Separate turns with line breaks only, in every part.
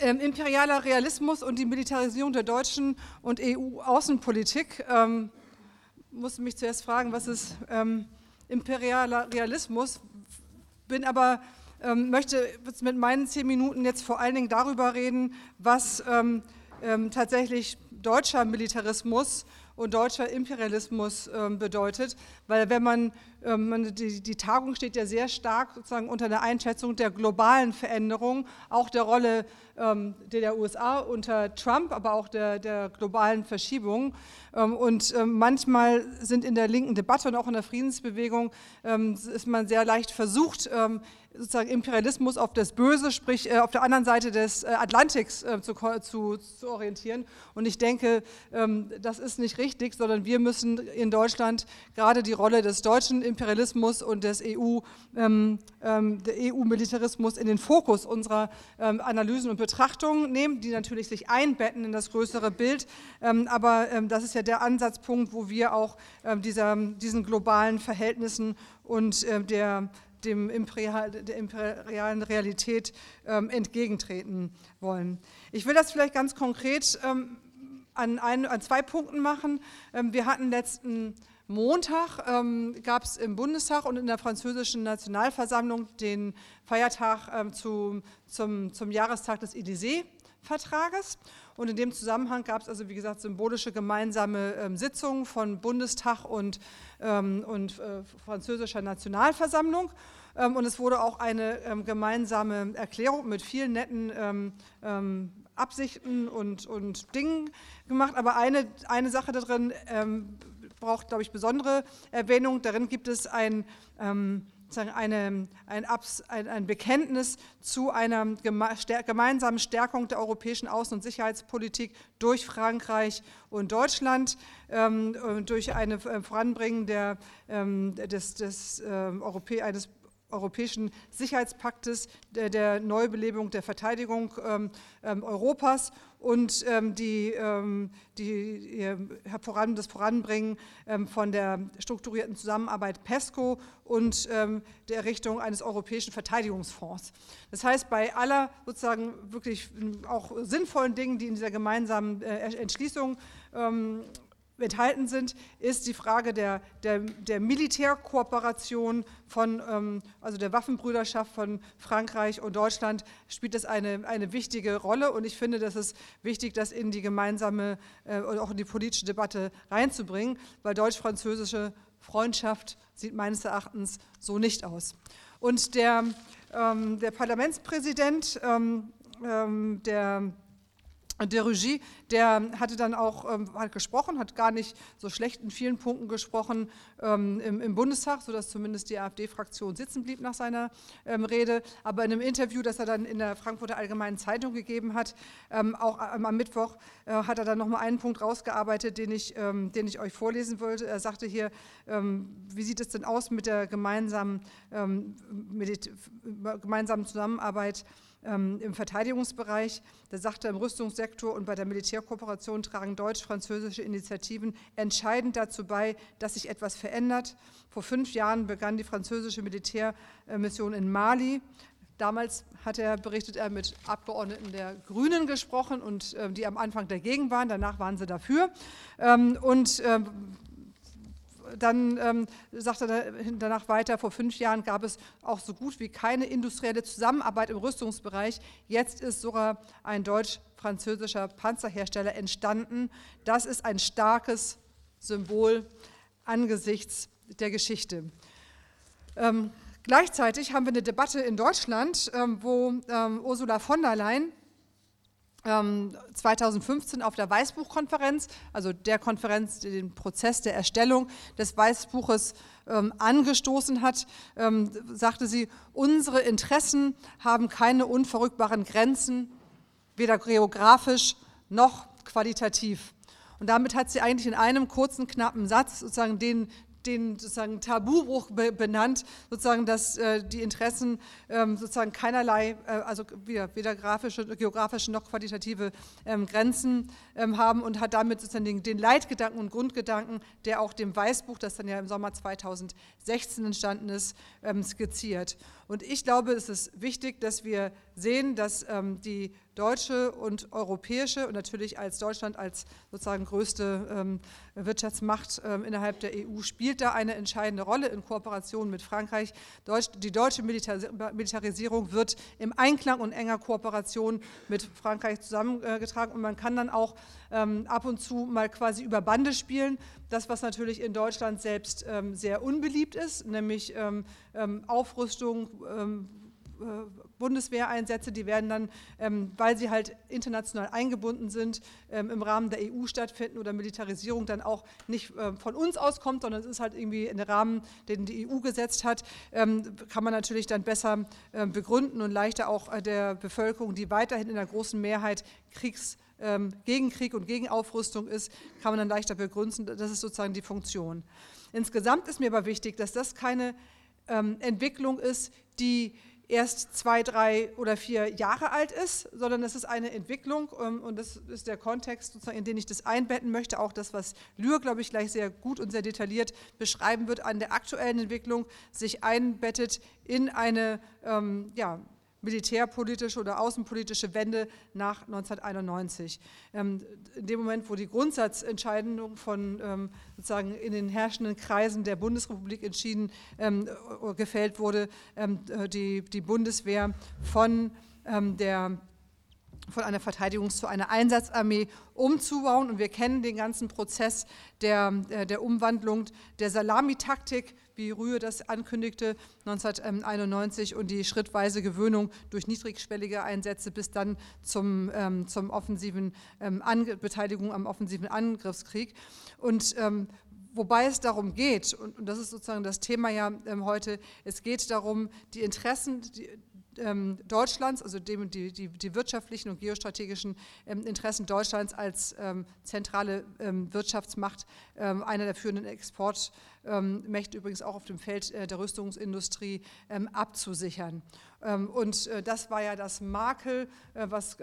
ähm, imperialer Realismus und die Militarisierung der deutschen und EU-Außenpolitik. Ähm, musste mich zuerst fragen, was ist ähm, imperialer Realismus? Bin aber ähm, möchte mit meinen zehn Minuten jetzt vor allen Dingen darüber reden, was ähm, ähm, tatsächlich deutscher Militarismus und deutscher Imperialismus ähm, bedeutet, weil wenn man, ähm, die, Tagung steht ja sehr stark sozusagen unter der Einschätzung der globalen Veränderung, auch der Rolle ähm, der USA unter Trump, aber auch der, der globalen Verschiebung. Und manchmal sind in der linken Debatte und auch in der Friedensbewegung ist man sehr leicht versucht, sozusagen Imperialismus auf das Böse, sprich äh, auf der anderen Seite des äh, Atlantiks äh, zu, zu, zu, orientieren. Und ich denke, ähm, das ist nicht richtig, sondern wir müssen in Deutschland gerade die Rolle des deutschen Imperialismus und des EU, ähm, ähm, EU-Militarismus in den Fokus unserer Analysen und Betrachtungen nehmen, die natürlich sich einbetten in das größere Bild. Aber das ist ja der Ansatzpunkt, wo wir auch dieser, diesen globalen Verhältnissen und der dem Imperial, der imperialen Realität ähm, entgegentreten wollen. Ich will das vielleicht ganz konkret ähm, an, ein, an, zwei Punkten machen. Ähm, wir hatten letzten Montag, ähm, gab es im Bundestag und in der französischen Nationalversammlung den Feiertag ähm, zu, zum, zum Jahrestag des Élysée-Vertrages. Und in dem Zusammenhang gab es also, wie gesagt, symbolische gemeinsame ähm, Sitzungen von Bundestag und, ähm, und äh, französischer Nationalversammlung. Ähm, und es wurde auch eine ähm, gemeinsame Erklärung mit vielen netten ähm, ähm, Absichten und, und Dingen gemacht. Aber eine, eine Sache darin braucht, glaube ich, besondere Erwähnung. Darin gibt es ein eine, ein, ein, ein, Bekenntnis zu einer gemeinsamen Stärkung der europäischen Außen- und Sicherheitspolitik durch Frankreich und Deutschland, ähm, durch ein äh, Voranbringen der, ähm, des, des, äh, eines Europäischen Sicherheitspaktes, der, der Neubelebung der Verteidigung ähm, ähm, Europas und ähm, die, ähm, die, voran, das Voranbringen ähm, von der strukturierten Zusammenarbeit PESCO und ähm, der Errichtung eines europäischen Verteidigungsfonds. Das heißt, bei aller sozusagen wirklich auch sinnvollen Dingen, die in dieser gemeinsamen äh, Entschließung enthalten sind, ist die Frage der, der, der Militärkooperation von, ähm, also der Waffenbrüderschaft von Frankreich und Deutschland, spielt das eine, eine wichtige Rolle. Und ich finde, das ist wichtig, das in die gemeinsame äh, und auch in die politische Debatte reinzubringen, weil deutsch-französische Freundschaft sieht meines Erachtens so nicht aus. Und der, ähm, der Parlamentspräsident, ähm, ähm der der Regie, der hatte dann auch ähm, hat gesprochen, hat gar nicht so schlecht in vielen Punkten gesprochen ähm, im, im, Bundestag, sodass zumindest die AfD-Fraktion sitzen blieb nach seiner ähm, Rede. Aber in einem Interview, das er dann in der Frankfurter Allgemeinen Zeitung gegeben hat, ähm, auch am Mittwoch, äh, hat er dann nochmal einen Punkt rausgearbeitet, den ich, ähm, den ich euch vorlesen wollte. Er sagte hier, ähm, wie sieht es denn aus mit der gemeinsamen, mit gemeinsamen Zusammenarbeit? Ähm, im Verteidigungsbereich. Da sagte er, im Rüstungssektor und bei der Militärkooperation tragen deutsch-französische Initiativen entscheidend dazu bei, dass sich etwas verändert. Vor fünf Jahren begann die französische Militärmission in Mali. Damals hat er, berichtet er, mit Abgeordneten der Grünen gesprochen und äh, die am Anfang dagegen waren. Danach waren sie dafür. Ähm, und äh, dann ähm, sagt er danach weiter, vor fünf Jahren gab es auch so gut wie keine industrielle Zusammenarbeit im Rüstungsbereich. Jetzt ist sogar ein deutsch-französischer Panzerhersteller entstanden. Das ist ein starkes Symbol angesichts der Geschichte. Ähm, gleichzeitig haben wir eine Debatte in Deutschland, ähm, wo ähm, Ursula von der Leyen 2015 ähm, auf der Weißbuchkonferenz, also der Konferenz, die den Prozess der Erstellung des Weißbuches ähm, angestoßen hat, ähm, sagte sie, unsere Interessen haben keine unverrückbaren Grenzen, weder geografisch noch qualitativ. Und damit hat sie eigentlich in einem kurzen, knappen Satz sozusagen den den sozusagen Tabubruch benannt, sozusagen, dass äh, die Interessen ähm, sozusagen keinerlei, äh, also weder, weder grafische, geografische noch qualitative ähm, Grenzen ähm, haben und hat damit sozusagen den, den, Leitgedanken und Grundgedanken, der auch dem Weißbuch, das dann ja im Sommer 2016 entstanden ist, ähm, skizziert. Und ich glaube, es ist wichtig, dass wir sehen, dass ähm, die deutsche und europäische und natürlich als Deutschland als sozusagen größte ähm, Wirtschaftsmacht ähm, innerhalb der EU spielt da eine entscheidende Rolle in Kooperation mit Frankreich. Deutsch, die deutsche Militarisierung wird im Einklang und enger Kooperation mit Frankreich zusammengetragen und man kann dann auch ähm, ab und zu mal quasi über Bande spielen. Das, was natürlich in Deutschland selbst ähm, sehr unbeliebt ist, nämlich ähm, ähm, Aufrüstung, Bundeswehreinsätze, die werden dann, ähm, weil sie halt international eingebunden sind, ähm, im Rahmen der EU stattfinden oder Militarisierung dann auch nicht äh, von uns auskommt, sondern es ist halt irgendwie in den Rahmen, den die EU gesetzt hat, ähm, kann man natürlich dann besser äh, begründen und leichter auch äh, der Bevölkerung, die weiterhin in der großen Mehrheit Kriegs gegen Krieg und gegen Aufrüstung ist, kann man dann leichter begründen. Das ist sozusagen die Funktion. Insgesamt ist mir aber wichtig, dass das keine ähm, Entwicklung ist, die erst zwei, drei oder vier Jahre alt ist, sondern es ist eine Entwicklung ähm, und das ist der Kontext, in den ich das einbetten möchte, auch das, was Lühr, glaube ich, gleich sehr gut und sehr detailliert beschreiben wird, an der aktuellen Entwicklung sich einbettet in eine ähm, ja, militärpolitische oder außenpolitische Wende nach 1991. Ähm, in dem Moment, wo die Grundsatzentscheidung von ähm, sozusagen in den herrschenden Kreisen der Bundesrepublik entschieden ähm, äh, gefällt wurde, äh, die, die Bundeswehr von der von einer Verteidigungs- zu einer Einsatzarmee umzubauen. Und wir kennen den ganzen Prozess der, äh, der Umwandlung der Salamitaktik wie Rühe das ankündigte 1991 und die schrittweise Gewöhnung durch niedrigschwellige Einsätze bis dann zum, ähm, zum offensiven ähm, Beteiligung am offensiven Angriffskrieg. Und ähm, Wobei es darum geht, und, das ist sozusagen das Thema ja ähm, heute, es geht darum, die Interessen, die, ähm, Deutschlands, also dem, die, die, die, wirtschaftlichen und geostrategischen ähm, Interessen Deutschlands als ähm, zentrale ähm, Wirtschaftsmacht, ähm, einer der führenden Exportmächte übrigens auch auf dem Feld äh, der Rüstungsindustrie abzusichern. und äh, das war ja das Makel, äh, was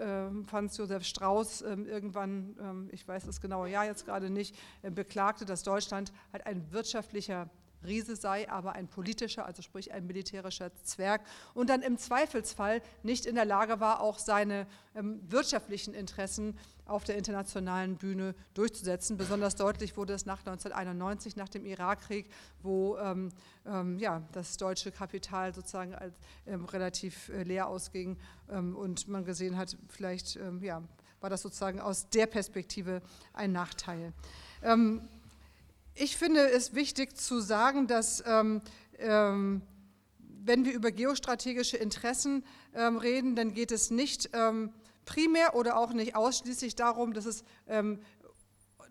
Franz Josef Strauß irgendwann, ich weiß das genaue Jahr jetzt gerade nicht, äh, beklagte, dass Deutschland halt ein wirtschaftlicher Riese sei, aber ein politischer, also sprich ein militärischer Zwerg und dann im Zweifelsfall nicht in der Lage war, auch seine ähm, wirtschaftlichen Interessen auf der internationalen Bühne durchzusetzen. Besonders deutlich wurde es nach 1991, nach dem Irakkrieg, wo ähm, ähm, ja, das deutsche Kapital sozusagen als, ähm, relativ äh, leer ausging ähm, und man gesehen hat, vielleicht ähm, ja, war das sozusagen aus der Perspektive ein Nachteil. Ich finde es wichtig zu sagen, dass ähm, ähm, wenn wir über geostrategische Interessen ähm, reden, dann geht es nicht ähm, primär oder auch nicht ausschließlich darum, dass es ähm,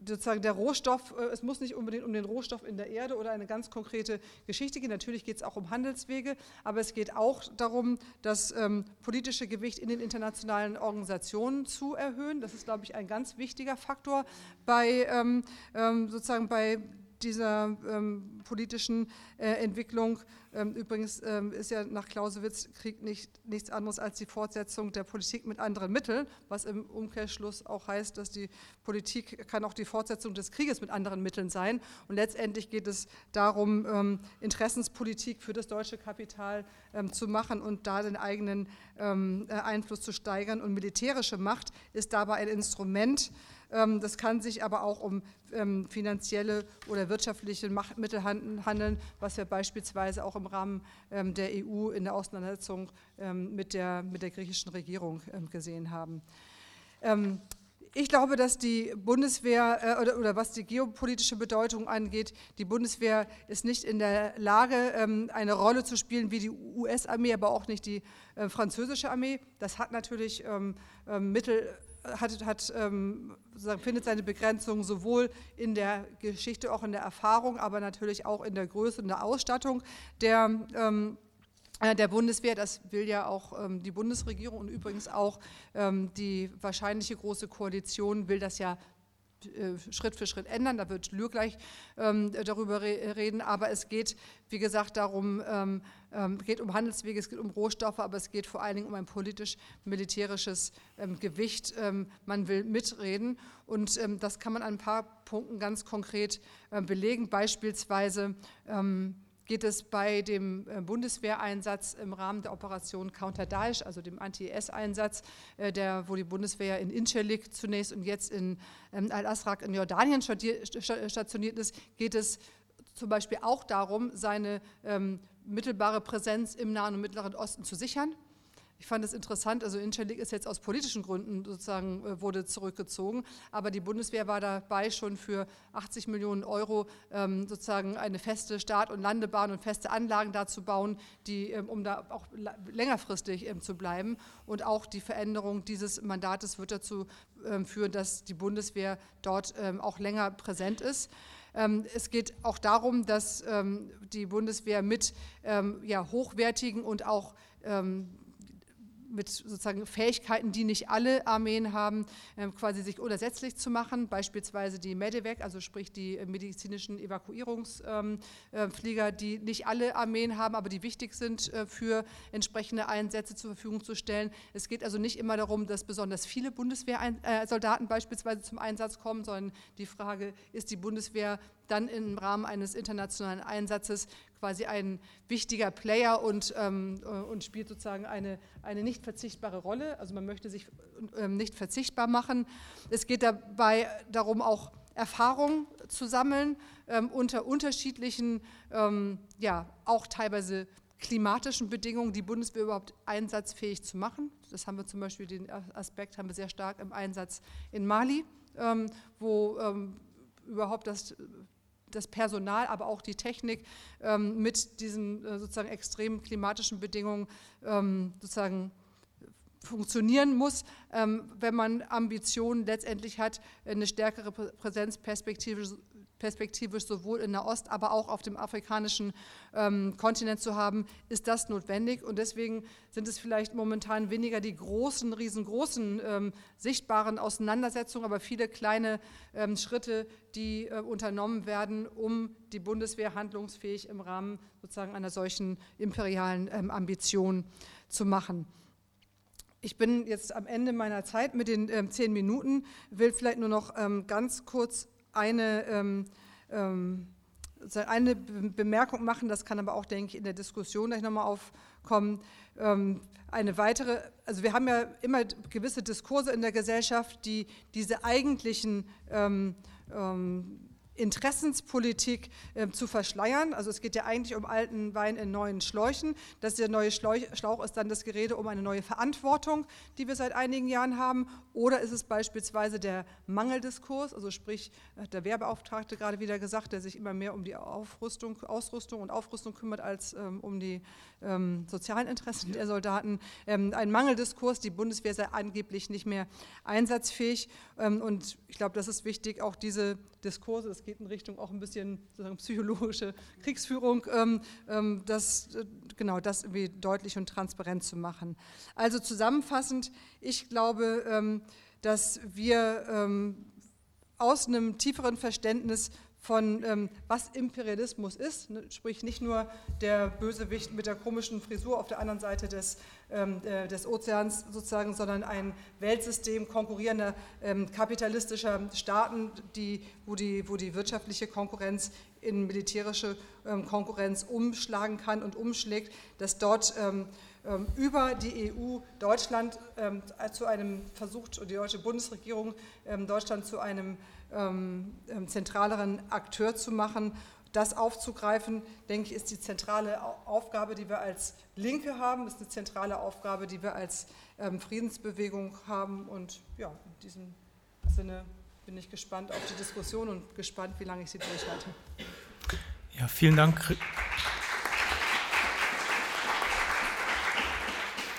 sozusagen der Rohstoff, äh, es muss nicht unbedingt um den Rohstoff in der Erde oder eine ganz konkrete Geschichte gehen. Natürlich geht es auch um Handelswege, aber es geht auch darum, das ähm, politische Gewicht in den internationalen Organisationen zu erhöhen. Das ist, glaube ich, ein ganz wichtiger Faktor bei ähm, ähm, sozusagen bei dieser ähm, politischen äh, Entwicklung. Ähm, übrigens ähm, ist ja nach Clausewitz Krieg nicht, nichts anderes als die Fortsetzung der Politik mit anderen Mitteln, was im Umkehrschluss auch heißt, dass die Politik kann auch die Fortsetzung des Krieges mit anderen Mitteln sein. Und letztendlich geht es darum, ähm, Interessenspolitik für das deutsche Kapital ähm, zu machen und da den eigenen ähm, äh, Einfluss zu steigern. Und militärische Macht ist dabei ein Instrument, das kann sich aber auch um ähm, finanzielle oder wirtschaftliche Mittel handeln, was wir beispielsweise auch im Rahmen ähm, der EU in der Auseinandersetzung mit der, mit der griechischen Regierung gesehen haben. Ich glaube, dass die Bundeswehr äh, oder, oder, was die geopolitische Bedeutung angeht, die Bundeswehr ist nicht in der Lage, ähm, eine Rolle zu spielen wie die US-Armee, aber auch nicht die äh, französische Armee. Das hat natürlich ähm, Mittel hat, hat, ähm, findet seine Begrenzung sowohl in der Geschichte, auch in der Erfahrung, aber natürlich auch in der Größe und der Ausstattung der, ähm, äh, der Bundeswehr. Das will ja auch ähm, die Bundesregierung und übrigens auch ähm, die wahrscheinliche große Koalition will das ja Schritt für Schritt ändern. Da wird Lür gleich ähm, darüber re reden. Aber es geht, wie gesagt, darum, ähm, ähm, geht um Handelswege, es geht um Rohstoffe, aber es geht vor allen Dingen um ein politisch-militärisches ähm, Gewicht. Ähm, man will mitreden und ähm, das kann man an ein paar Punkten ganz konkret belegen. Beispielsweise geht es bei dem äh, Bundeswehreinsatz im Rahmen der Operation Counter Daesh, also dem Anti-IS-Einsatz, äh, wo die Bundeswehr in Incirlik zunächst und jetzt in ähm, Al-Asraq in Jordanien stationiert ist, geht es zum Beispiel auch darum, seine ähm, mittelbare Präsenz im Nahen und Mittleren Osten zu sichern. Ich fand es interessant, also Incirlik ist jetzt aus politischen Gründen sozusagen äh, wurde zurückgezogen, aber die Bundeswehr war dabei schon für 80 Millionen Euro ähm, sozusagen eine feste Start- und Landebahn und feste Anlagen da zu bauen, die, ähm, um da auch längerfristig ähm, zu bleiben. Und auch die Veränderung dieses Mandates wird dazu führen, dass die Bundeswehr dort auch länger präsent ist. Es geht auch darum, dass die Bundeswehr mit hochwertigen und auch mit sozusagen Fähigkeiten, die nicht alle Armeen haben, ähm, quasi sich unersetzlich zu machen. Beispielsweise die Medevac, also sprich die medizinischen Evakuierungsflieger, ähm, die nicht alle Armeen haben, aber die wichtig sind äh, für entsprechende Einsätze zur Verfügung zu stellen. Es geht also nicht immer darum, dass besonders viele Bundeswehrsoldaten äh, beispielsweise zum Einsatz kommen, sondern die Frage, ist die Bundeswehr dann im Rahmen eines internationalen Einsatzes quasi ein wichtiger Player und, ähm, äh, und spielt sozusagen eine, eine nicht verzichtbare Rolle. Also man möchte sich ähm, nicht verzichtbar machen. Es geht dabei darum, auch Erfahrung zu sammeln ähm, unter unterschiedlichen, ähm, ja, auch teilweise klimatischen Bedingungen die Bundeswehr überhaupt einsatzfähig zu machen. Das haben wir zum Beispiel, den Aspekt haben wir sehr stark im Einsatz in Mali, ähm, wo ähm, überhaupt das das Personal, aber auch die Technik ähm, mit diesen äh, sozusagen extremen klimatischen Bedingungen ähm, sozusagen funktionieren muss, ähm, wenn man Ambitionen letztendlich hat, eine stärkere Präsenzperspektive perspektivisch sowohl in der Ost, aber auch auf dem afrikanischen ähm, Kontinent zu haben, ist das notwendig. Und deswegen sind es vielleicht momentan weniger die großen, riesengroßen ähm, sichtbaren Auseinandersetzungen, aber viele kleine ähm, Schritte, die äh, unternommen werden, um die Bundeswehr handlungsfähig im Rahmen sozusagen einer solchen imperialen ähm, Ambition zu machen. Ich bin jetzt am Ende meiner Zeit mit den ähm, zehn Minuten, will vielleicht nur noch ähm, ganz kurz eine, ähm, ähm, eine Bemerkung machen, das kann aber auch, denke ich, in der Diskussion gleich nochmal aufkommen. Ähm, eine weitere, also wir haben ja immer gewisse Diskurse in der Gesellschaft, die diese eigentlichen ähm, ähm, Interessenspolitik äh, zu verschleiern. Also es geht ja eigentlich um alten Wein in neuen Schläuchen. Das der neue Schlauch ist dann das Gerede um eine neue Verantwortung, die wir seit einigen Jahren haben. Oder ist es beispielsweise der Mangeldiskurs, also sprich der Wehrbeauftragte gerade wieder gesagt, der sich immer mehr um die Aufrüstung, Ausrüstung und Aufrüstung kümmert als ähm, um die ähm, sozialen Interessen der Soldaten. Ähm, ein Mangeldiskurs, die Bundeswehr sei angeblich nicht mehr einsatzfähig. Ähm, und ich glaube, das ist wichtig, auch diese Diskurse, das geht in Richtung auch ein bisschen psychologische Kriegsführung, ähm, ähm, das, äh, genau das irgendwie deutlich und transparent zu machen. Also zusammenfassend, ich glaube, ähm, dass wir aus einem tieferen Verständnis von ähm, was Imperialismus ist, ne, sprich nicht nur der Bösewicht mit der komischen Frisur auf der anderen Seite des, ähm, äh, des Ozeans sozusagen, sondern ein Weltsystem konkurrierender ähm, kapitalistischer Staaten, die, wo, die, wo die wirtschaftliche Konkurrenz in militärische ähm, Konkurrenz umschlagen kann und umschlägt, dass dort ähm, über die EU Deutschland zu einem versucht, die deutsche Bundesregierung Deutschland zu einem ähm, ähm, zentraleren Akteur zu machen. Das aufzugreifen, denke ich, ist die zentrale Aufgabe, die wir als Linke haben, ist eine zentrale Aufgabe, die wir als ähm, Friedensbewegung haben. Und ja, in diesem Sinne bin ich gespannt auf die Diskussion und gespannt, wie lange ich sie durchhalte.
Ja, vielen Dank.